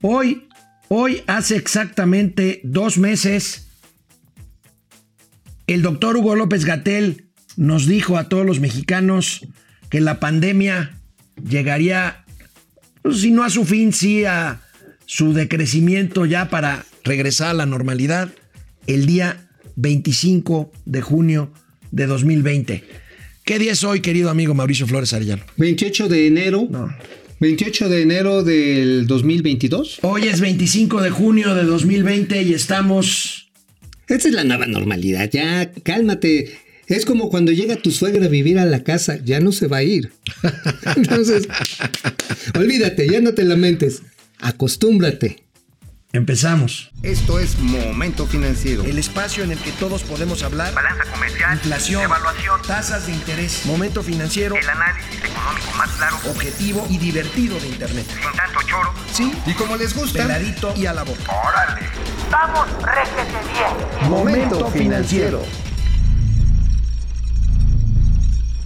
Hoy, hoy hace exactamente dos meses, el doctor Hugo López Gatel nos dijo a todos los mexicanos que la pandemia llegaría, pues, si no a su fin, sí a su decrecimiento ya para regresar a la normalidad el día 25 de junio de 2020. ¿Qué día es hoy, querido amigo Mauricio Flores Arellano? 28 de enero. No. 28 de enero del 2022. Hoy es 25 de junio de 2020 y estamos... Esta es la nueva normalidad. Ya, cálmate. Es como cuando llega tu suegra a vivir a la casa, ya no se va a ir. Entonces, olvídate, ya no te lamentes. Acostúmbrate. Empezamos. Esto es Momento Financiero. El espacio en el que todos podemos hablar. Balanza comercial. Inflación. Evaluación. Tasas de interés. Momento financiero. El análisis económico más claro. Objetivo y divertido de Internet. Sin tanto choro. Sí. Y como les gusta, Peladito y a la boca. ¡Órale! ¡Vamos, réjete bien! Momento Financiero.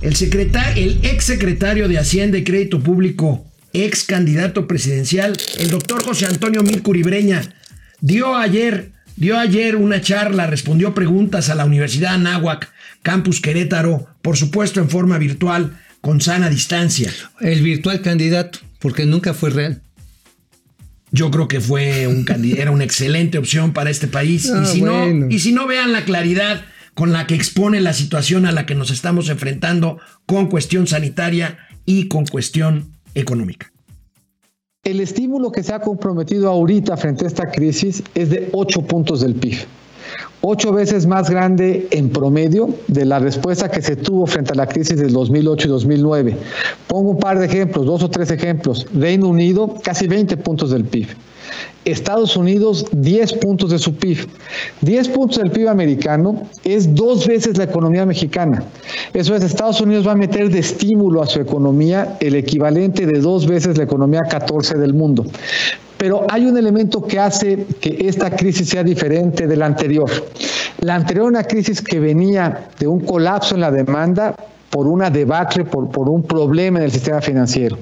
El, secretario, el ex secretario de Hacienda y Crédito Público, ex candidato presidencial, el doctor José Antonio Milcuribreña, dio ayer, dio ayer una charla, respondió preguntas a la Universidad Anáhuac, Campus Querétaro, por supuesto en forma virtual, con sana distancia. El virtual candidato, porque nunca fue real. Yo creo que fue un era una excelente opción para este país. Ah, y, si bueno. no, y si no vean la claridad con la que expone la situación a la que nos estamos enfrentando con cuestión sanitaria y con cuestión económica. El estímulo que se ha comprometido ahorita frente a esta crisis es de 8 puntos del PIB. Ocho veces más grande en promedio de la respuesta que se tuvo frente a la crisis del 2008 y 2009. Pongo un par de ejemplos, dos o tres ejemplos. Reino Unido, casi 20 puntos del PIB. Estados Unidos, 10 puntos de su PIB. 10 puntos del PIB americano es dos veces la economía mexicana. Eso es, Estados Unidos va a meter de estímulo a su economía el equivalente de dos veces la economía 14 del mundo. Pero hay un elemento que hace que esta crisis sea diferente de la anterior. La anterior una crisis que venía de un colapso en la demanda por una debacle, por, por un problema en el sistema financiero.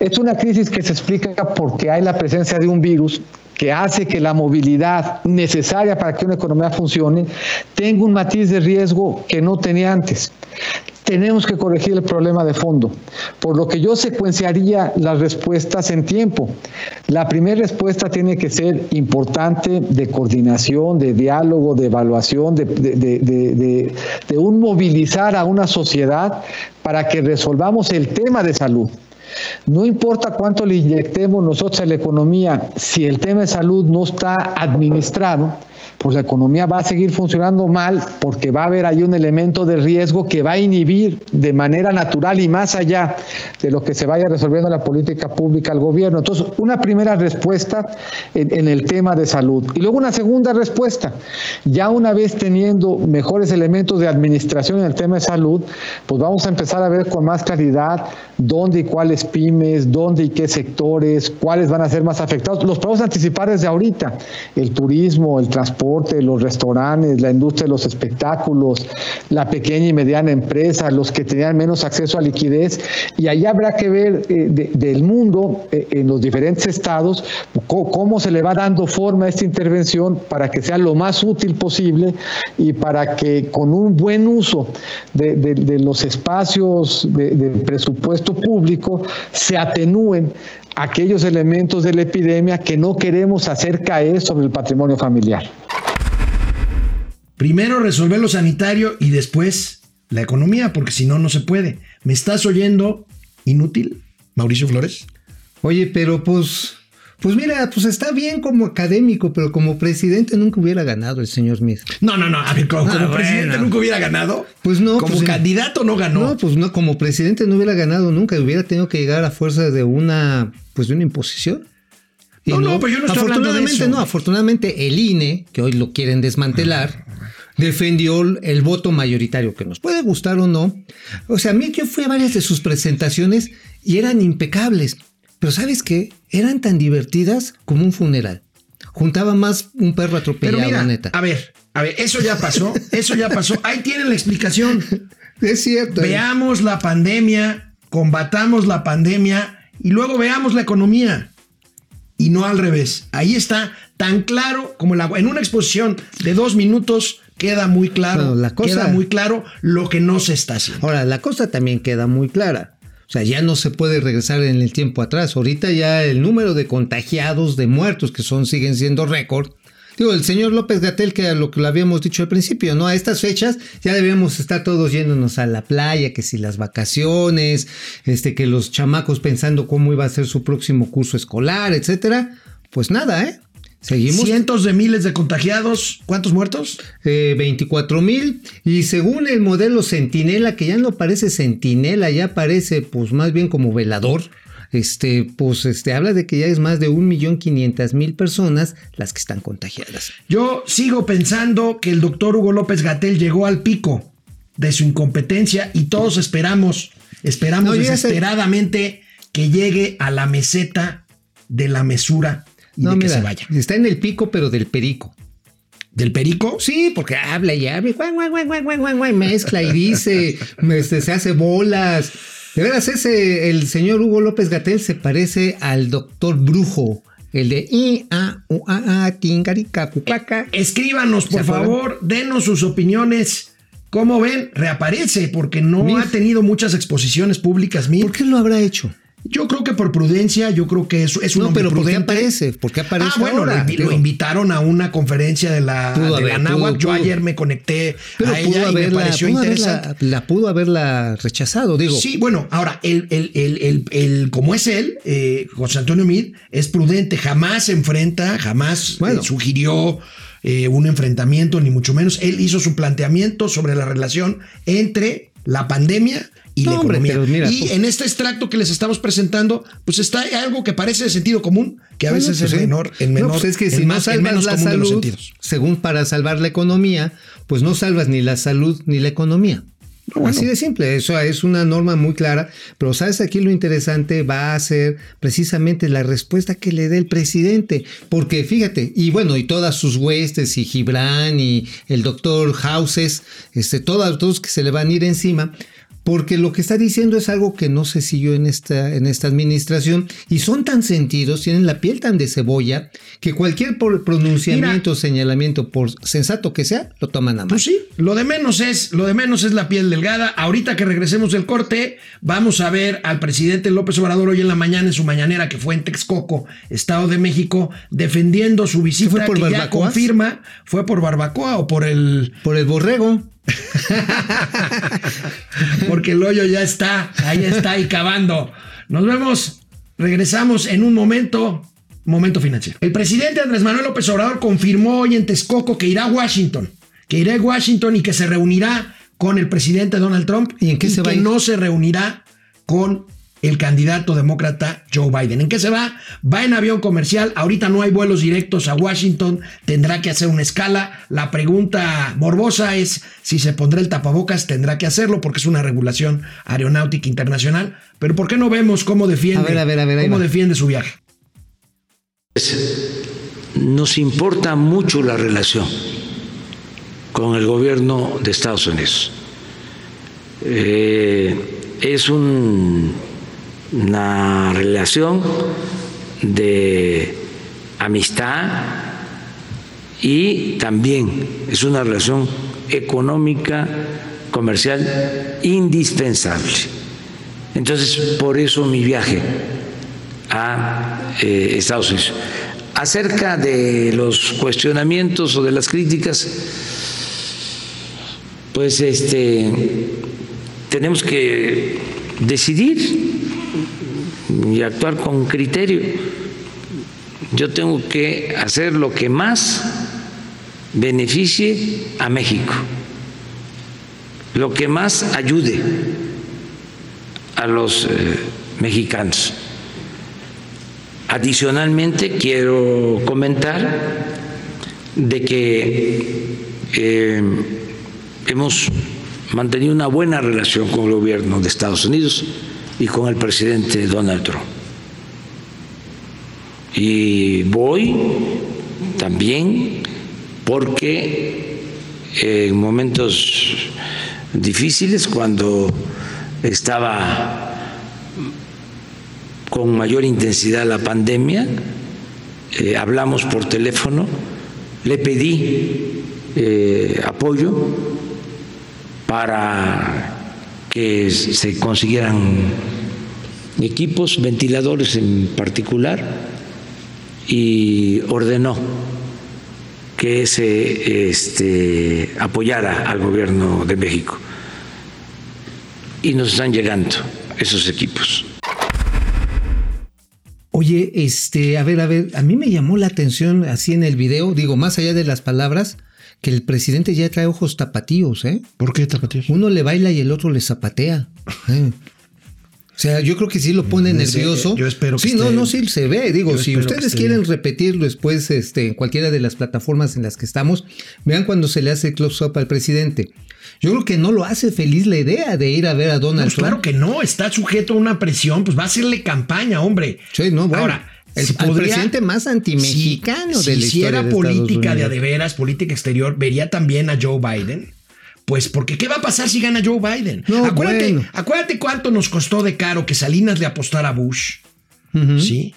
Es una crisis que se explica porque hay la presencia de un virus que hace que la movilidad necesaria para que una economía funcione tenga un matiz de riesgo que no tenía antes. Tenemos que corregir el problema de fondo, por lo que yo secuenciaría las respuestas en tiempo. La primera respuesta tiene que ser importante de coordinación, de diálogo, de evaluación, de, un movilizar a una sociedad para que resolvamos el tema de salud. No importa cuánto le inyectemos nosotros a la economía, si el tema de salud no está administrado, pues la economía va a seguir funcionando mal porque va a haber ahí un elemento de riesgo que va a inhibir de manera natural y más allá de lo que se vaya resolviendo la política pública al gobierno. Entonces, una primera respuesta en, el tema de salud. Y luego una segunda respuesta, ya una vez teniendo mejores elementos de administración en el tema de salud, pues vamos a empezar a ver con más claridad dónde y cuáles pymes, dónde y qué sectores, cuáles van a ser más afectados. Los podemos anticipar desde ahorita, el turismo, el transporte, los restaurantes, la industria de los espectáculos, la pequeña y mediana empresa, los que tenían menos acceso a liquidez, y ahí habrá que ver eh, de- del mundo, eh, en los diferentes estados, cómo se le va dando forma a esta intervención para que sea lo más útil posible y para que con un buen uso de, de- los espacios de presupuesto público se atenúen aquellos elementos de la epidemia que no queremos hacer caer sobre el patrimonio familiar. Primero resolver lo sanitario y después la economía, porque si no, no se puede. ¿Me estás oyendo inútil, Mauricio Flores? Oye, pero pues, pues mira, pues está bien como académico, pero como presidente nunca hubiera ganado el señor Smith. No, no, no. A ver, como, Ah, como bueno. presidente nunca hubiera ganado. Pues no, Como pues, candidato no ganó. No, pues no, como presidente no hubiera ganado nunca, hubiera tenido que llegar a fuerza de una, pues de una imposición. Y No, no, pero yo no estoy hablando de eso. no, afortunadamente el INE, que hoy lo quieren desmantelar, defendió el voto mayoritario, que nos puede gustar o no. O sea, a mí yo fui a varias de sus presentaciones y eran impecables. Pero ¿sabes qué? Eran tan divertidas como un funeral. Juntaba más un perro Pero atropellado, mira, neta. a ver, a ver, eso ya pasó, eso ya pasó. Ahí tienen la explicación. Es cierto. Veamos la pandemia, combatamos la pandemia y luego veamos la economía. y no al revés. Ahí está tan claro como el agua. En una exposición de dos minutos queda muy claro, Bueno, la cosa- queda muy claro lo que no se está haciendo. Ahora, la cosa también queda muy clara. O sea, ya no se puede regresar en el tiempo atrás. Ahorita ya el número de contagiados, de muertos, que son, siguen siendo récord. Digo, el señor López Gatel, que a lo que lo habíamos dicho al principio, ¿no? A estas fechas ya debíamos estar todos yéndonos a la playa, que si las vacaciones, este, que los chamacos pensando cómo iba a ser su próximo curso escolar, etcétera. Pues nada, ¿eh? Seguimos Cientos de miles de contagiados. ¿Cuántos muertos? eh, 24 mil y según el modelo Centinela, que ya no parece Centinela, ya parece pues más bien como velador, este, pues este, habla de que ya es más de 1.500.000 personas las que están contagiadas. Yo sigo pensando que el doctor Hugo López Gatel llegó al pico de su incompetencia y todos esperamos, esperamos No, desesperadamente que llegue a la meseta de la mesura y No, de que mira, se vaya. está en el pico, pero del perico. ¿Del perico? Sí, porque habla y habla, y guay, guay, guay, guay, guay, guay, guay, mezcla y dice, este, se hace bolas. De veras, ese, el señor Hugo López Gatel se parece al doctor Brujo, el de I, A, U, A, A, Tingarica, Cucaca. Escríbanos, por favor, denos sus opiniones. ¿Cómo ven? Reaparece porque no Mir. ha tenido muchas exposiciones públicas. Mir. ¿Por qué lo habrá hecho? Yo creo que por prudencia, yo creo que es, es un No, hombre pero ¿por qué prudente. aparece? ¿Por qué aparece Ah, bueno, ahora? lo, invitaron a una conferencia de la, Pudo de la haber, pudo, Yo ayer me conecté Pero a pudo ella y me pareció pudo interesante. haberla- la pudo haberla rechazado, digo. Sí, bueno, ahora, el, el, el, el, el- como es él, eh, José Antonio Mid, es prudente, jamás se enfrenta, jamás eh, sugirió eh, un enfrentamiento, ni mucho menos. Él hizo su planteamiento sobre la relación entre la pandemia y No, la economía. mira, y pues- en este extracto que les estamos presentando, pues está algo que parece de sentido común, que a Bueno, veces pues es sí. menor, en menor, No, pues es que si más- no salvas menos la común de los salud, sentidos. según para salvar la economía, pues no salvas ni la salud ni la economía. Así de simple, eso es una norma muy clara, pero sabes aquí lo interesante va a ser precisamente la respuesta que le dé el presidente, porque fíjate, y bueno, y todas sus huestes, y Gibran, y el doctor Houses, este, todos, todos que se le van a ir encima, porque lo que está diciendo es algo que no se siguió en esta, en esta administración y son tan sentidos, tienen la piel tan de cebolla, que cualquier pronunciamiento señalamiento, por sensato que sea, lo toman a mal. Pues sí, lo de menos es, lo de menos es la piel delgada. Ahorita que regresemos del corte, vamos a ver al presidente López Obrador hoy en la mañana en su mañanera que fue en Texcoco, Estado de México, defendiendo su visita fue por que ya confirma fue por barbacoa o por el Por el borrego. porque el hoyo ya está, ahí está ahí cavando. Nos vemos, regresamos en un momento, momento financiero. El presidente Andrés Manuel López Obrador confirmó hoy en Texcoco que irá a Washington, que irá a Washington y que se reunirá con el presidente Donald Trump ¿Y en qué se va a que ir? no se reunirá con el candidato demócrata Joe Biden. ¿En qué se va? Va en avión comercial. Ahorita no hay vuelos directos a Washington. Tendrá que hacer una escala. La pregunta morbosa es si se pondrá el tapabocas. Tendrá que hacerlo porque es una regulación aeronáutica internacional. Pero ¿por qué no vemos cómo defiende, A ver, a ver, a ver, ahí cómo defiende su viaje? Nos importa mucho la relación con el gobierno de Estados Unidos. Eh, es un- una relación de amistad y también es una relación económica, comercial indispensable. Entonces, por eso mi viaje a eh, Estados Unidos. Acerca de los cuestionamientos o de las críticas, pues este tenemos que decidir y actuar con criterio. Yo tengo que hacer lo que más beneficie a México, lo que más ayude a los eh, mexicanos. Adicionalmente, quiero comentar de que eh, hemos mantenido una buena relación con el gobierno de Estados Unidos y con el presidente Donald Trump. Y voy también porque en momentos difíciles, cuando estaba con mayor intensidad la pandemia, eh, hablamos por teléfono, le pedí eh, apoyo para se consiguieran equipos, ventiladores en particular, y ordenó que se este, apoyara al gobierno de México. Y nos están llegando esos equipos. Oye, este, a ver, a ver, a mí me llamó la atención así en el video, digo, más allá de las palabras, que el presidente ya trae ojos tapatíos, ¿eh? ¿Por qué tapatíos? Uno le baila y el otro le zapatea. ¿eh? O sea, yo creo que sí lo pone Mm, nervioso. yo espero que Sí, no, esté- no, sí se ve. Digo, si ustedes quieren repetirlo después este, en cualquiera de las plataformas en las que estamos, vean cuando se le hace close-up al presidente. Yo creo que no lo hace feliz la idea de ir a ver a Donald Pues Trump. claro que no, está sujeto a una presión, pues va a hacerle campaña, hombre. Sí, no, bueno. Ahora, el, si podría- presidente más antimexicano si, de la si historia política de de veras, política exterior, vería también a Joe Biden. Pues porque ¿qué va a pasar si gana Joe Biden? No, acuérdate, bueno. acuérdate cuánto nos costó de caro que Salinas le apostara a Bush. ¿Sí?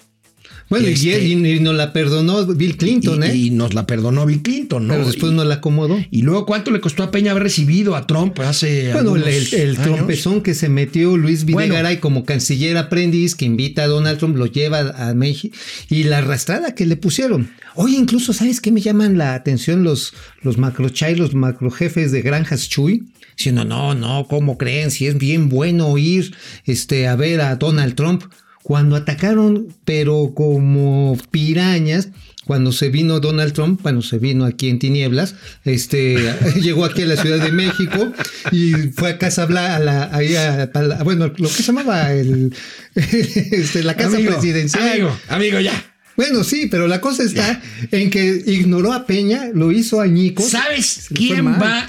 Bueno, y Este- él- y, nos la perdonó Bill Clinton, y, ¿eh? y nos la perdonó Bill Clinton, ¿no? Pero después y, no la acomodó. y luego cuánto le costó a Peña haber recibido a Trump hace Bueno, el, el, trompezón que se metió Luis Bueno. Videgaray como canciller aprendiz que invita a Donald Trump, lo lleva a México y la arrastrada que le pusieron. Oye, incluso, ¿sabes qué me llaman la atención los, los macrochay, los macrojefes de granjas Chuy? Diciendo, no, no, ¿cómo creen? Si es bien bueno ir este, a ver a Donald Trump. Cuando atacaron, pero como pirañas, cuando se vino Donald Trump, bueno, se vino aquí en tinieblas, este, llegó aquí a la Ciudad de México y fue a Casa Blanca, a la, ahí a- a la- bueno, lo que se llamaba el, este, la Casa Amigo, Presidencial. Amigo, amigo, ya. Bueno, sí, pero la cosa está en que ignoró a Peña, lo hizo añicos. ¿Sabes quién va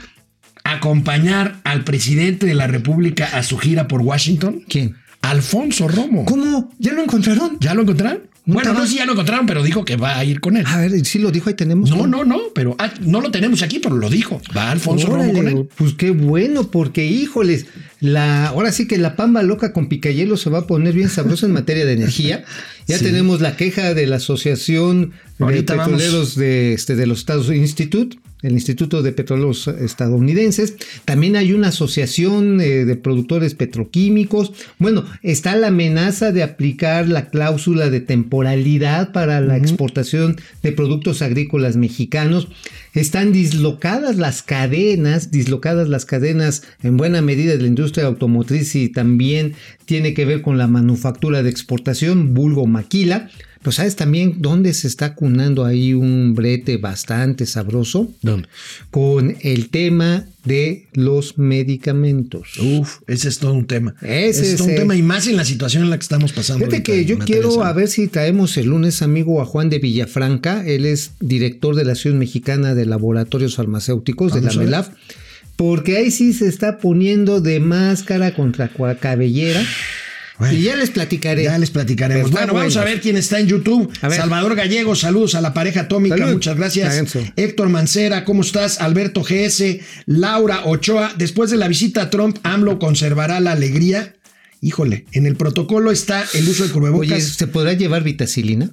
a acompañar al presidente de la República a su gira por Washington? ¿Quién? Alfonso Romo. ¿Cómo? ¿Ya lo encontraron? ¿Ya lo encontraron? ¿No bueno, no si ya lo encontraron, pero dijo que va a ir con él. A ver, sí lo dijo, ahí tenemos. No, no, no, pero ah, no lo tenemos aquí, pero lo dijo. Va Alfonso Romo con él. Pues qué bueno, porque híjoles, la, ahora sí que la pamba loca con picayelo se va a poner bien sabrosa en materia de energía. Ya Sí. tenemos la queja de la Asociación de vamos. Petroleros de, este, de los Estados Institute, el Instituto de Petróleos Estadounidenses. También hay una asociación eh, de productores petroquímicos. Bueno, está la amenaza de aplicar la cláusula de temporalidad para la exportación de productos agrícolas mexicanos. Están dislocadas las cadenas, dislocadas las cadenas en buena medida de la industria automotriz y también tiene que ver con la manufactura de exportación, vulgo maquila. Pero ¿sabes también dónde se está cunando ahí un brete bastante sabroso? ¿Dónde? Con el tema de los medicamentos. Uf, ese es todo un tema. Ese es todo un tema y más en la situación en la que estamos pasando. Fíjate que yo quiero a ver si traemos el lunes, amigo, a Juan de Villafranca. Él es director de la Asociación Mexicana de Laboratorios Farmacéuticos, de la. MELAF. Porque ahí sí se está poniendo de máscara contra cabellera. Bueno. y ya les platicaré. Ya les platicaremos. Está bueno, vamos a ver quién está en YouTube. Salvador Gallego, saludos a la pareja atómica, Salud. muchas gracias. Héctor Mancera, ¿cómo estás? Alberto GS, Laura Ochoa. Después de la visita a Trump, AMLO conservará la alegría. Híjole, en el protocolo está el uso de Oye, cubrebocas. ¿se podrá llevar vitacilina?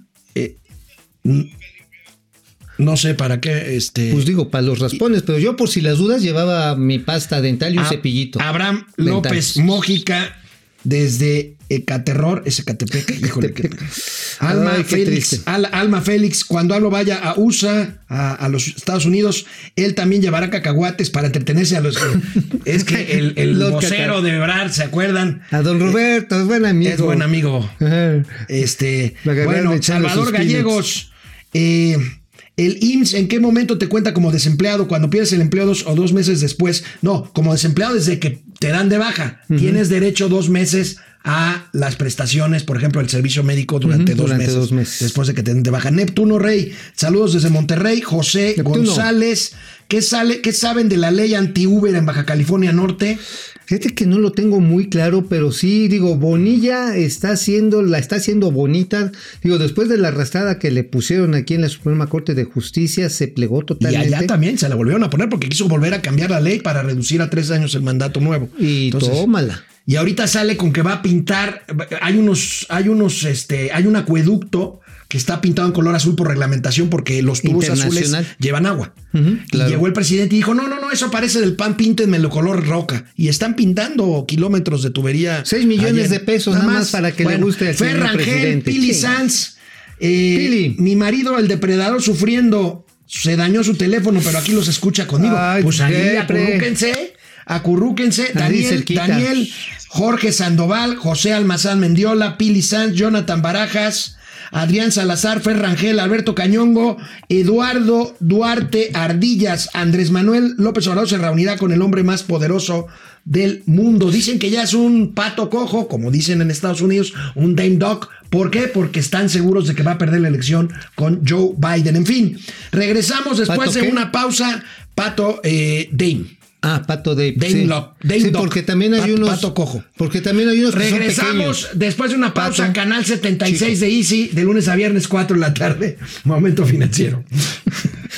no sé para qué. Este, Pues digo, para los raspones, pero yo por si las dudas llevaba mi pasta dental y un a- cepillito. Abraham Dental. López Mójica, desde Ecaterror, Ecatepec. Híjole, qué- Alma Ay, Félix. Al- Alma Félix, cuando Aldo vaya a USA, a, a los Estados Unidos, él también llevará cacahuates para entretenerse a los. es que el, el vocero caca- de Ebrard, ¿se acuerdan? A don Roberto, es buen amigo. Es buen amigo. Ajá. Este, bueno, Salvador. Gallegos, eh, el IMSS, ¿en qué momento te cuenta como desempleado? Cuando pierdes el empleo dos o dos meses después. No, como desempleado desde que te dan de baja. Tienes derecho dos meses a las prestaciones, por ejemplo, el servicio médico durante, Ujú, dos, durante meses, dos meses. Después de que te den de baja. Neptuno Rey, saludos desde Monterrey. José Neptuno. González, ¿qué, sale, ¿qué saben de la ley anti-Uber en Baja California Norte? Fíjate que no lo tengo muy claro, pero sí, digo, Bonilla está haciendo, la está haciendo bonita. Digo, después de la arrastrada que le pusieron aquí en la Suprema Corte de Justicia, se plegó Y totalmente. allá también se la volvieron a poner porque quiso volver a cambiar la ley para reducir a tres años el mandato nuevo. Y Entonces, tómala. Y ahorita sale con que va a pintar, hay unos, hay unos, este, hay un acueducto que está pintado en color azul por reglamentación porque los tubos azules llevan agua. Claro. Y llegó el presidente y dijo, no, no, no, eso parece del pan, píntenmelo color roca. Y están pintando kilómetros de tubería. Seis millones de pesos, nada más para que le guste al señor Ferrangel, presidente. Pili Sí. Sanz. eh, Pili. Mi marido, el depredador, sufriendo, se dañó su teléfono, pero aquí los escucha conmigo. Ay, pues ahí, acurrúquense, acurrúquense. Daniel. Daniel, Jorge Sandoval, José Almazán Mendiola, Pili Sanz, Jonathan Barajas, Adrián Salazar, Ferrangel, Alberto Cañongo, Eduardo Duarte Ardillas, Andrés Manuel López Obrador se reunirá con el hombre más poderoso del mundo. Dicen que ya es un pato cojo, como dicen en Estados Unidos, un Dame Dog. ¿Por qué? Porque están seguros de que va a perder la elección con Joe Biden. En fin, regresamos después ¿Pato de una pausa. Pato eh, Dame. Ah, Pato Dave. Dame sí. Lock, Dame Sí, porque también hay unos. Pato Cojo. Porque también hay unos que son Regresamos pequeños. después de una pausa, Pato, canal 76 chico. de Easy, de lunes a viernes, 4 de la tarde. Momento financiero.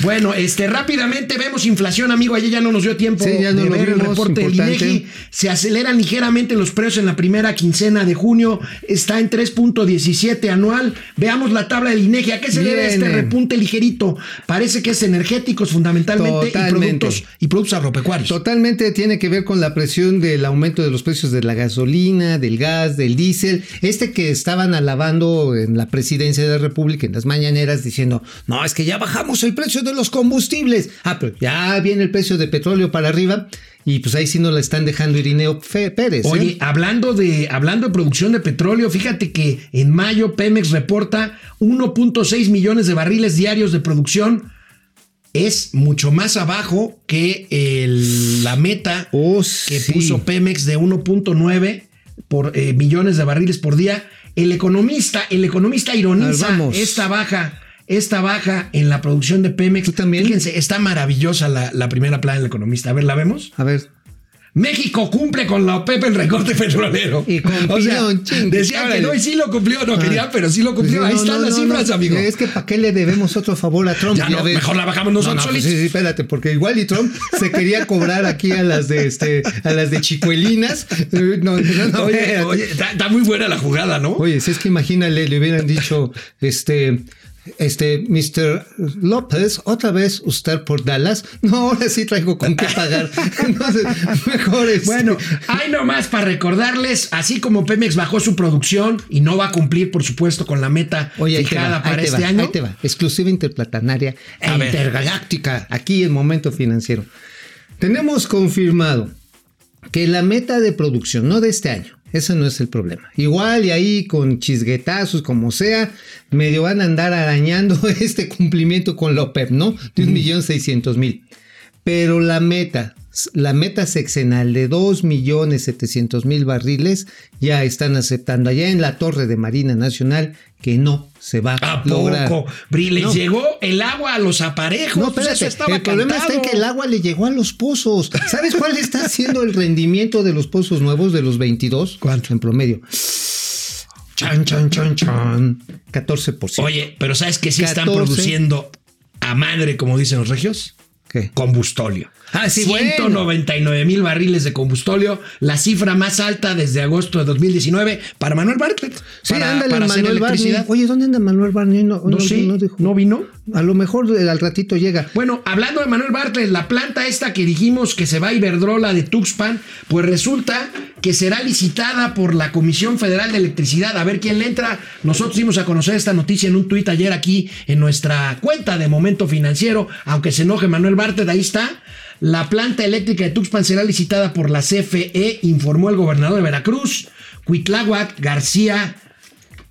Bueno, este rápidamente vemos inflación, amigo. Ayer ya no nos dio tiempo Sí, ya no de ver el reporte del. INEGI. Se aceleran ligeramente los precios en la primera quincena de junio. Está en 3.17 anual. Veamos la tabla del INEGI. ¿A qué se debe este repunte ligerito? Parece que es energéticos fundamentalmente y productos, y productos agropecuarios. Totalmente tiene que ver con la presión del aumento de los precios de la gasolina, del gas, del diésel. Este que estaban alabando en la presidencia de la República en las mañaneras diciendo, no, es que ya bajamos el precio de los combustibles. Ah, pero ya viene el precio de petróleo para arriba y pues ahí sí nos la están dejando Irineo Pérez. ¿eh? Oye, hablando de, hablando de producción de petróleo, fíjate que en mayo Pemex reporta 1.6 millones de barriles diarios de producción. Es mucho más abajo que el- la meta Oh, que sí. puso Pemex de 1.9 por eh, millones de barriles por día. El economista, el economista ironiza ver, esta baja, esta baja en la producción de Pemex. ¿Tú también? Fíjense, está maravillosa la, la primera plana del economista. A ver, ¿la vemos? A ver. México cumple con la OPEP el recorte petrolero. Y con o sea, pilón, chingue, decían que no y sí lo cumplió, no quería, pero sí lo cumplió. Pues Ahí no, están no, las no, cifras, amigo. Es que ¿para qué le debemos otro favor a Trump? Ya mejor la bajamos nosotros pues sí, sí, espérate, porque igual y Trump se quería cobrar aquí a las de este, a las de chicuelinas. No, oye, oye, está, está muy buena la jugada, ¿no? Oye, si es que imagínale, le hubieran dicho, este, este, Mr. López, otra vez usted por Dallas. No, ahora sí traigo con qué pagar. Entonces, mejor es. Bueno, hay nomás para recordarles, así como Pemex bajó su producción y no va a cumplir, por supuesto, con la meta Oye, fijada va, para este va, año. ahí te va. Exclusiva interplatanaria e A ver. intergaláctica. Aquí en Momento Financiero. Tenemos confirmado que la meta de producción, no de este año, ese no es el problema. Igual y ahí con chisguetazos, como sea, medio van a andar arañando este cumplimiento con la OPEP, ¿no? De un millón seiscientos mil. Pero la meta, la meta sexenal de 2.700.000 barriles ya están aceptando allá en la torre de Marina Nacional que no se va a, ¿A lograr. poco? Bri, les No. llegó el agua a los aparejos. No, pues espérate, el problema está en cantado. que el agua le llegó a los pozos. ¿Sabes cuál está siendo el rendimiento de los pozos nuevos de los 22? ¿Cuánto? En promedio. Chan, chan, chan, chan. 14%. Oye, pero ¿sabes que sí están 14. produciendo a madre, como dicen los regios? ¿Qué? Combustolio. Ah, sí, bueno. 199 mil barriles de combustolio, la cifra más alta desde agosto de 2019 para Manuel Bartlett. Sí, para, ándale, para Manuel Barney. Oye, ¿dónde anda Manuel Barney? No, No, sí, dijo. ¿no vino? A lo mejor eh, al ratito llega. Bueno, hablando de Manuel Bartlett, la planta esta que dijimos que se va a Iberdrola de Tuxpan, pues resulta que será licitada por la Comisión Federal de Electricidad. A ver quién le entra. Nosotros dimos a conocer esta noticia en un tuit ayer aquí en nuestra cuenta de Momento Financiero. Aunque se enoje Manuel Bartlett, ahí está. La planta eléctrica de Tuxpan será licitada por la CFE, informó el gobernador de Veracruz, Cuitláhuac García.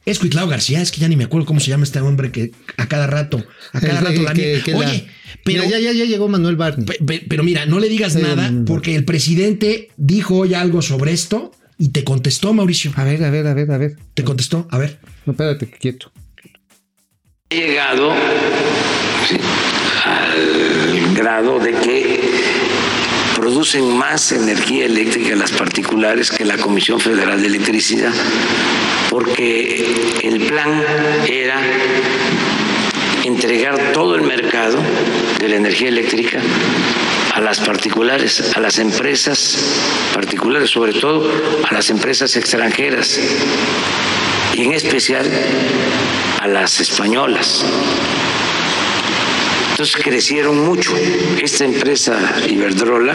Es Cuitlao García, es que ya ni me acuerdo cómo se llama este hombre que a cada rato, a cada rato la que- Oye, pero Mira, ya, ya, ya llegó Manuel Barney. Pe- pe- Pero mira, no le digas Sí, nada porque el presidente dijo hoy algo sobre esto y te contestó, Mauricio. A ver, a ver, a ver, a ver. Te contestó, a ver. No, espérate, quieto. He llegado sí, al grado de que producen más energía eléctrica las particulares que la Comisión Federal de Electricidad, porque el plan era entregar todo el mercado de la energía eléctrica a las particulares, a las empresas particulares, sobre todo a las empresas extranjeras. Y en especial a las españolas. Entonces crecieron mucho. Esta empresa Iberdrola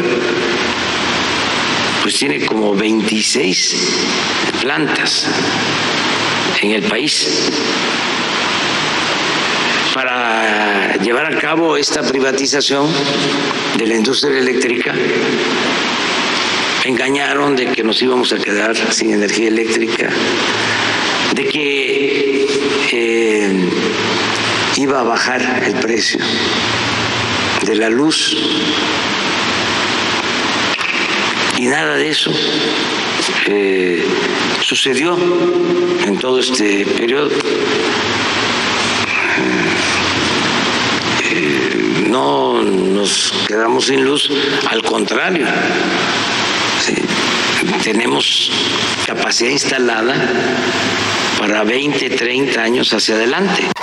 pues tiene como 26 plantas en el país. Para llevar a cabo esta privatización de la industria eléctrica, engañaron de que nos íbamos a quedar sin energía eléctrica, de que eh, iba a bajar el precio de la luz y nada de eso eh, sucedió en todo este periodo. Eh, no nos quedamos sin luz, al contrario, tenemos capacidad instalada para 20, 30 años hacia adelante.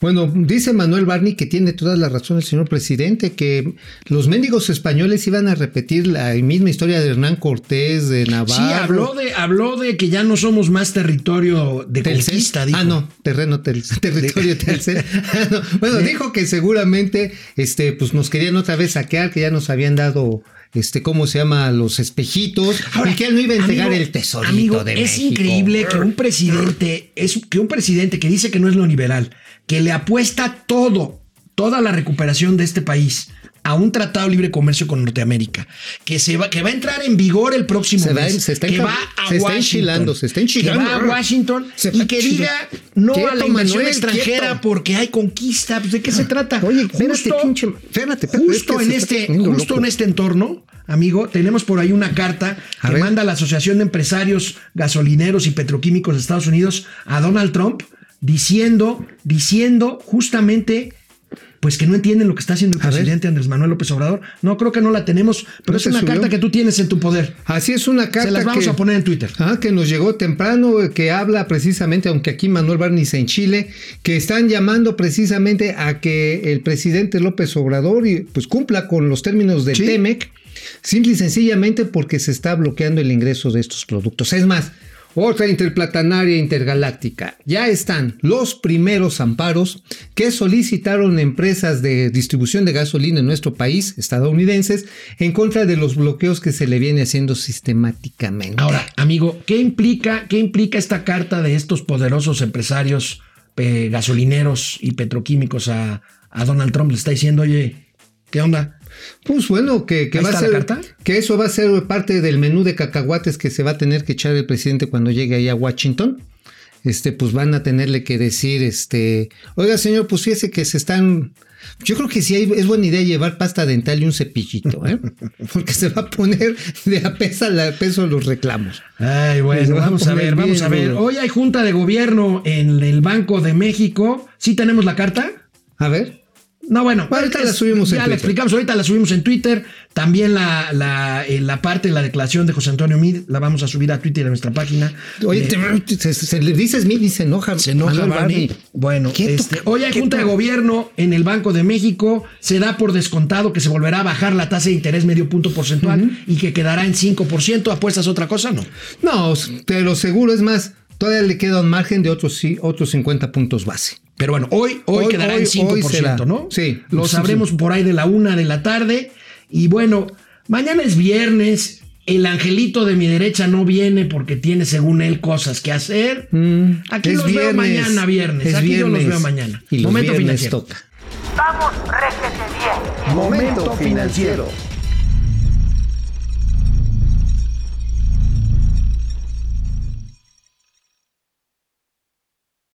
Bueno, dice Manuel Barney que tiene toda la razón el señor presidente, que los mendigos españoles iban a repetir la misma historia de Hernán Cortés, de Navarro. Sí, habló de, habló de que ya no somos más territorio de Telcel. conquista, dijo. Ah, no, terreno tel- territorio Telcel. Ah, no. Bueno, dijo que seguramente este, pues nos querían otra vez saquear, que ya nos habían dado este, ¿cómo se llama? Los espejitos. y que él no iba a entregar amigo, el tesorito amigo, de es México. increíble que un presidente, es que un presidente que dice que no es neoliberal, que le apuesta todo, toda la recuperación de este país a un tratado de libre comercio con Norteamérica, que se va, que va a entrar en vigor el próximo Se mes, se está que va a se está Washington, enchilando, se está enchilando. que va a Washington Se y que diga no a la inversión Manuel, extranjera quieto. porque hay conquista, pues, ¿de qué se trata? Oye, espérate, pinche- espérate, espérate, es justo en este, justo loco. en este entorno, amigo, tenemos por ahí una carta A que ver. manda la Asociación de Empresarios Gasolineros y Petroquímicos de Estados Unidos a Donald Trump diciendo, diciendo justamente pues que no entienden lo que está haciendo el A ver. presidente Andrés Manuel López Obrador. No creo que no la tenemos, pero ¿No es una subió? carta que tú tienes en tu poder. Así es una carta Se las vamos que, a poner en Twitter. Ah, que nos llegó temprano, que habla precisamente, aunque aquí Manuel Barniz en Chile, que están llamando precisamente a que el presidente López Obrador pues cumpla con los términos del Sí. TEMEC, simple y sencillamente porque se está bloqueando el ingreso de estos productos. Es más, otra interplatanaria intergaláctica. Ya están los primeros amparos que solicitaron empresas de distribución de gasolina en nuestro país, estadounidenses, en contra de los bloqueos que se le viene haciendo sistemáticamente. Ahora, amigo, ¿qué implica, qué implica esta carta de estos poderosos empresarios eh, gasolineros y petroquímicos a, a Donald Trump? Le está diciendo, oye, ¿qué onda? Pues bueno, que, que va a ser carta. que eso va a ser parte del menú de cacahuates que se va a tener que echar el presidente cuando llegue ahí a Washington. Este, pues van a tenerle que decir, este, oiga señor, pues fíjese que se están, yo creo que sí hay- es buena idea llevar pasta dental y un cepillito, ¿eh? porque se va a poner de a peso, a peso los reclamos. Ay, bueno, va a vamos a poner ver, vamos a ver. Hoy hay junta de gobierno en el Banco de México. ¿Sí tenemos la carta? A ver, No, bueno, Bueno, ahorita es- la subimos en Ya la Twitter. explicamos, ahorita la subimos en Twitter. También la, la, eh, la parte de la declaración de José Antonio Mid la vamos a subir a Twitter en nuestra página. oye, Eh, te- se, se le dices mí y se enoja. Se enoja Manuel Barney. Bueno, este, hoy hay junta de gobierno en el Banco de México. Se da por descontado que se volverá a bajar la tasa de interés medio punto porcentual y que quedará en 5%. ¿Apuestas a otra cosa? No. No, pero seguro es más, todavía le queda un margen de otros, sí, otros 50 puntos base. Pero bueno, hoy, hoy, Hoy- quedará hoy- en 5%, hoy será. ¿no? Sí. Lo Sí, sabremos sí. por ahí de la una de la tarde. Y bueno, mañana es viernes. El angelito de mi derecha no viene porque tiene, según él, cosas que hacer. Mm, Aquí los veo mañana viernes. es Aquí yo los veo mañana. Y Momento financiero. toca. Vamos, réjete bien. Momento financiero.